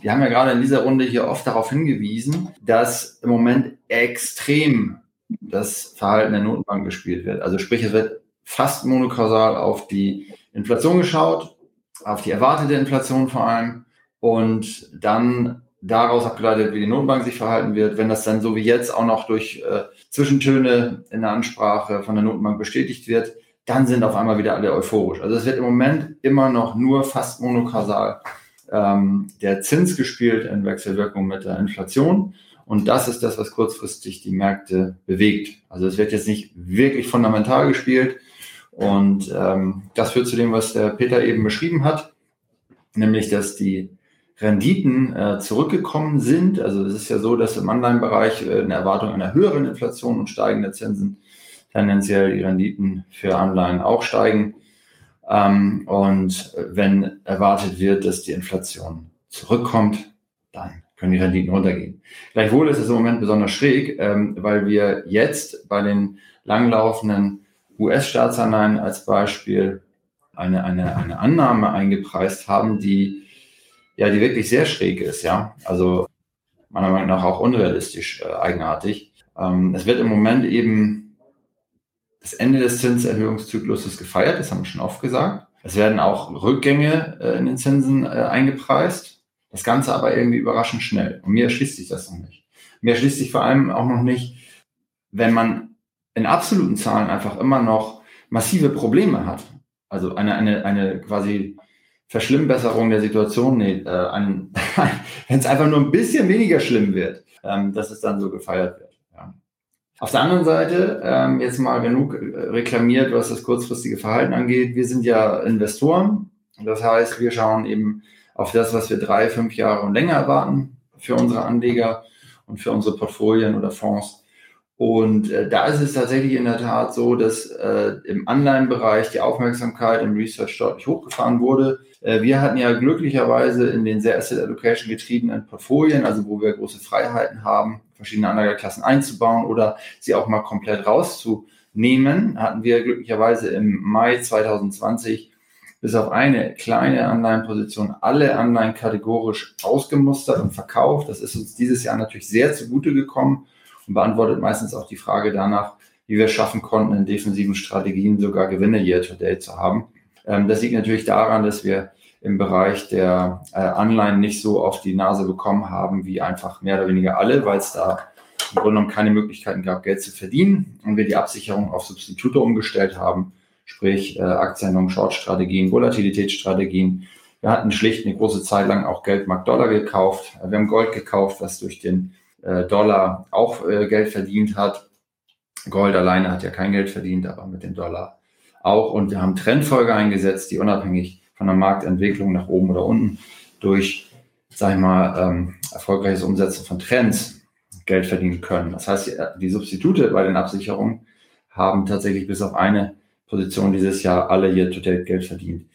Wir haben ja gerade in dieser Runde hier oft darauf hingewiesen, dass im Moment extrem das Verhalten der Notenbank gespielt wird. Also sprich, es wird fast monokausal auf die Inflation geschaut, auf die erwartete Inflation vor allem und dann daraus abgeleitet, wie die Notenbank sich verhalten wird. Wenn das dann so wie jetzt auch noch durch äh, Zwischentöne in der Ansprache von der Notenbank bestätigt wird, dann sind auf einmal wieder alle euphorisch. Also es wird im Moment immer noch nur fast monokausal ähm, der Zins gespielt in Wechselwirkung mit der Inflation. Und das ist das, was kurzfristig die Märkte bewegt. Also es wird jetzt nicht wirklich fundamental gespielt. Und ähm, das führt zu dem, was der Peter eben beschrieben hat, nämlich dass die Renditen äh, zurückgekommen sind. Also es ist ja so, dass im Anleihenbereich äh, eine Erwartung einer höheren Inflation und steigender Zinsen tendenziell die Renditen für Anleihen auch steigen. Ähm, und wenn erwartet wird, dass die Inflation zurückkommt, dann können die Renditen runtergehen. Gleichwohl ist es im Moment besonders schräg, ähm, weil wir jetzt bei den langlaufenden US-Staatsanleihen als Beispiel eine, eine, eine Annahme eingepreist haben, die ja, die wirklich sehr schräg ist, ja. Also meiner Meinung nach auch unrealistisch äh, eigenartig. Ähm, es wird im Moment eben das Ende des Zinserhöhungszykluses gefeiert, das haben wir schon oft gesagt. Es werden auch Rückgänge äh, in den Zinsen äh, eingepreist. Das Ganze aber irgendwie überraschend schnell. Und mir erschließt sich das noch nicht. Mir erschließt sich vor allem auch noch nicht, wenn man in absoluten Zahlen einfach immer noch massive Probleme hat. Also eine, eine, eine quasi Verschlimmbesserung der Situation, nee, äh, wenn es einfach nur ein bisschen weniger schlimm wird, ähm, dass es dann so gefeiert wird. Auf der anderen Seite, ähm, jetzt mal genug äh, reklamiert, was das kurzfristige Verhalten angeht. Wir sind ja Investoren. Das heißt, wir schauen eben auf das, was wir drei, fünf Jahre und länger erwarten für unsere Anleger und für unsere Portfolien oder Fonds. Und äh, da ist es tatsächlich in der Tat so, dass äh, im Anleihenbereich die Aufmerksamkeit im Research deutlich hochgefahren wurde. Äh, wir hatten ja glücklicherweise in den sehr Asset Allocation getriebenen Portfolien, also wo wir große Freiheiten haben, verschiedene Anlageklassen einzubauen oder sie auch mal komplett rauszunehmen, hatten wir glücklicherweise im Mai 2020 bis auf eine kleine Anleihenposition alle Anleihen kategorisch ausgemustert und verkauft. Das ist uns dieses Jahr natürlich sehr zugute gekommen und beantwortet meistens auch die Frage danach, wie wir es schaffen konnten, in defensiven Strategien sogar Gewinne year to date zu haben. Das liegt natürlich daran, dass wir im Bereich der Anleihen nicht so auf die Nase bekommen haben wie einfach mehr oder weniger alle, weil es da im Grunde genommen keine Möglichkeiten gab, Geld zu verdienen und wir die Absicherung auf Substitute umgestellt haben, sprich äh, Aktien- und Short-Strategien, Volatilitätsstrategien. Wir hatten schlicht eine große Zeit lang auch Geldmarkt Dollar gekauft. Wir haben Gold gekauft, was durch den Dollar auch äh, Geld verdient hat. Gold alleine hat ja kein Geld verdient, aber mit dem Dollar auch. Und wir haben Trendfolge eingesetzt, die unabhängig von der Marktentwicklung nach oben oder unten durch, sag ich mal, ähm, erfolgreiches Umsetzen von Trends Geld verdienen können. Das heißt, die Substitute bei den Absicherungen haben tatsächlich bis auf eine Position dieses Jahr alle year to date Geld verdient.